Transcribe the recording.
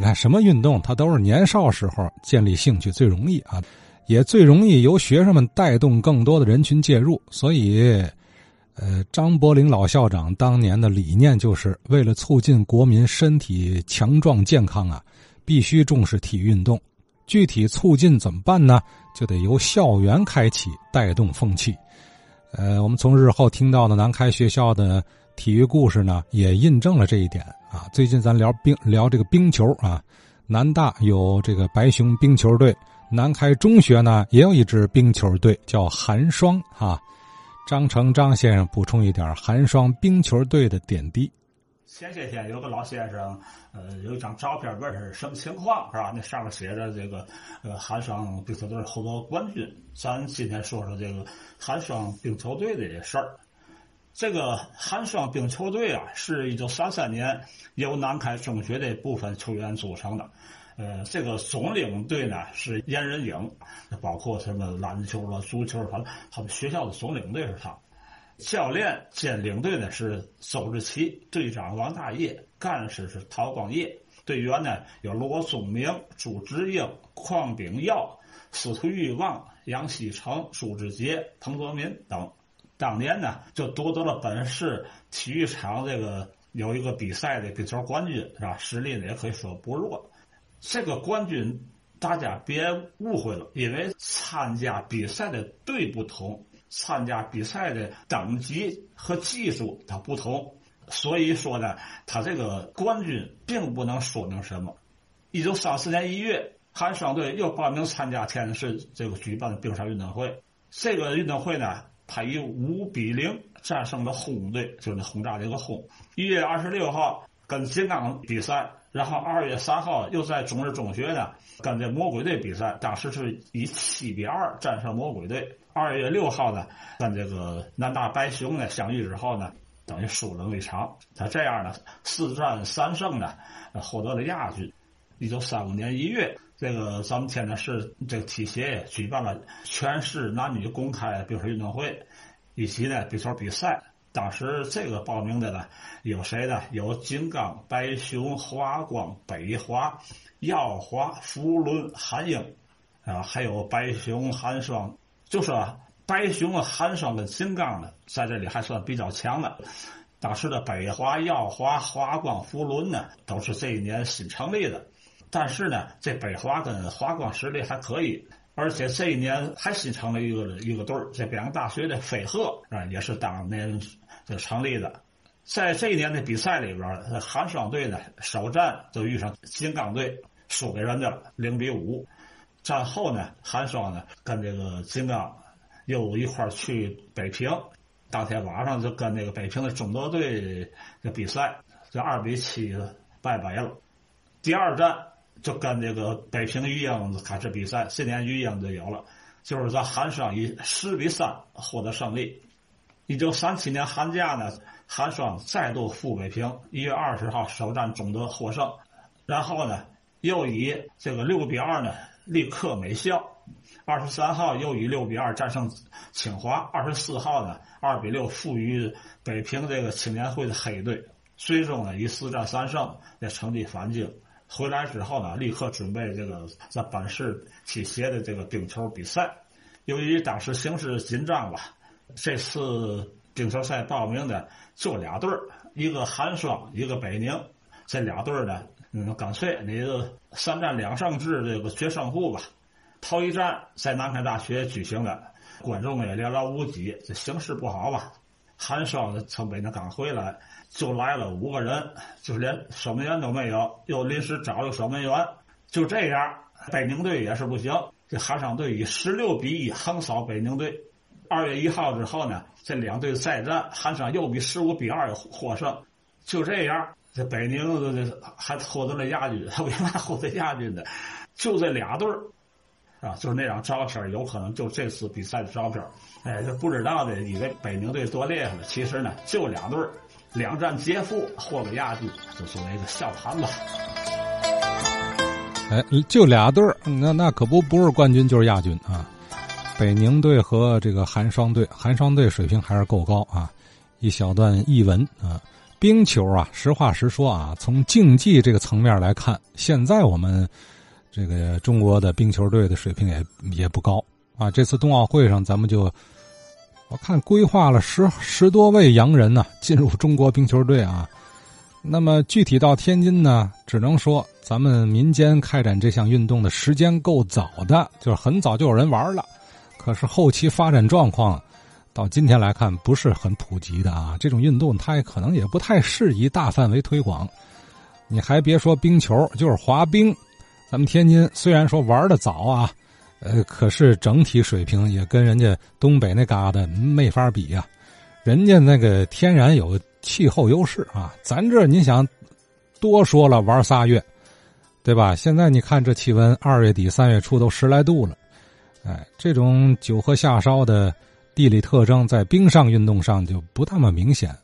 你看什么运动，它都是年少时候建立兴趣最容易啊，也最容易由学生们带动更多的人群介入。所以，呃，张伯苓老校长当年的理念就是为了促进国民身体强壮健康啊，必须重视体育运动。具体促进怎么办呢？就得由校园开启，带动风气。呃，我们从日后听到的南开学校的体育故事呢，也印证了这一点啊。最近咱聊冰聊这个冰球啊，南大有这个白熊冰球队，南开中学呢也有一支冰球队叫寒霜啊。张成张先生补充一点寒霜冰球队的点滴。前些天有个老先生，呃，有一张照片，问是什么情况，是吧？那上面写着这个，呃，寒霜冰球队获得冠军。咱今天说说这个寒霜冰球队的事儿。这个寒霜冰球队啊，是一九三三年由南开中学的部分球员组成的。呃，这个总领队呢是严仁颖，包括什么篮球了、足球，反正他们学校的总领队是他。教练兼领队呢是周志奇，队长王大业，干事是陶光业，队员呢有罗宗明、朱志英、邝炳耀、司徒玉旺、杨锡成、朱志杰、彭泽民等。当年呢就夺得了本市体育场这个有一个比赛的冰球冠军，是吧？实力呢也可以说不弱。这个冠军大家别误会了，因为参加比赛的队不同。参加比赛的等级和技术它不同，所以说呢，他这个冠军并不能说明什么。一九三四年一月，寒霜队又报名参加天津市这个举办的冰上运动会。这个运动会呢，他以五比零战胜了轰队，就那轰炸这个轰。一月二十六号跟金刚比赛，然后二月三号又在中日中学呢跟这魔鬼队比赛，当时是以七比二战胜魔鬼队。二月六号呢，跟这个南大白熊呢相遇之后呢，等于输了一场。他这样呢，四战三胜呢，获得了亚军。一九三五年一月，这个咱们天津市这个体协举办了全市男女公开冰球运动会，以及呢冰球比赛。当时这个报名的呢，有谁呢？有金刚、白熊、华光、北华、耀华、福伦、韩英，啊，还有白熊、寒霜。就说白熊啊、寒霜跟金刚呢，在这里还算比较强的。当时的北华、耀华、华光、福伦呢，都是这一年新成立的。但是呢，这北华跟华光实力还可以，而且这一年还新成了一个一个队儿，这北洋大学的飞鹤啊，也是当年就成立的。在这一年的比赛里边，寒霜队呢首战就遇上金刚队，输给人家了，零比五。战后呢，寒霜呢跟这个金刚又一块儿去北平，当天晚上就跟那个北平的中德队的比赛，就二比七败北了。第二战就跟这个北平育英开始比赛，今年育英就有了，就是在寒霜以十比三获得胜利。一九三七年寒假呢，寒霜再度赴北平，一月二十号首战中德获胜，然后呢又以这个六比二呢。立刻美校，二十三号又以六比二战胜清华，二十四号呢二比六负于北平这个青年会的黑队，最终呢以四战三胜的成绩返京。回来之后呢，立刻准备这个在本市体协的这个冰球比赛。由于当时形势紧张吧，这次冰球赛报名的就俩队儿，一个寒霜，一个北宁，这俩队儿呢。嗯，干脆你就三战两胜制这个决胜负吧。头一战在南开大学举行的，观众也寥寥无几。这形势不好吧？寒霜从北京刚回来，就来了五个人，就连守门员都没有，又临时找了守门员。就这样，北宁队也是不行。这寒霜队以十六比一横扫北宁队。二月一号之后呢，这两队再战，寒霜又比十五比二获胜。就这样。这北宁还获得了亚军，他为嘛获得亚军的？就这俩队，啊，就是那张照片有可能就这次比赛的照片哎，这不知道的以为北宁队多厉害了，其实呢，就两队，两战皆负，获个亚军，就作为一个笑谈吧。哎，就俩队，那那可不不是冠军就是亚军啊！北宁队和这个寒霜队，寒霜队水平还是够高啊！一小段译文啊。冰球啊，实话实说啊，从竞技这个层面来看，现在我们这个中国的冰球队的水平也也不高啊。这次冬奥会上，咱们就我看规划了十十多位洋人呢进入中国冰球队啊。那么具体到天津呢，只能说咱们民间开展这项运动的时间够早的，就是很早就有人玩了。可是后期发展状况。到今天来看，不是很普及的啊。这种运动，它也可能也不太适宜大范围推广。你还别说冰球，就是滑冰，咱们天津虽然说玩的早啊，呃，可是整体水平也跟人家东北那嘎达没法比呀。人家那个天然有气候优势啊，咱这你想多说了玩仨月，对吧？现在你看这气温，二月底三月初都十来度了，哎，这种酒喝下烧的。地理特征在冰上运动上就不那么明显。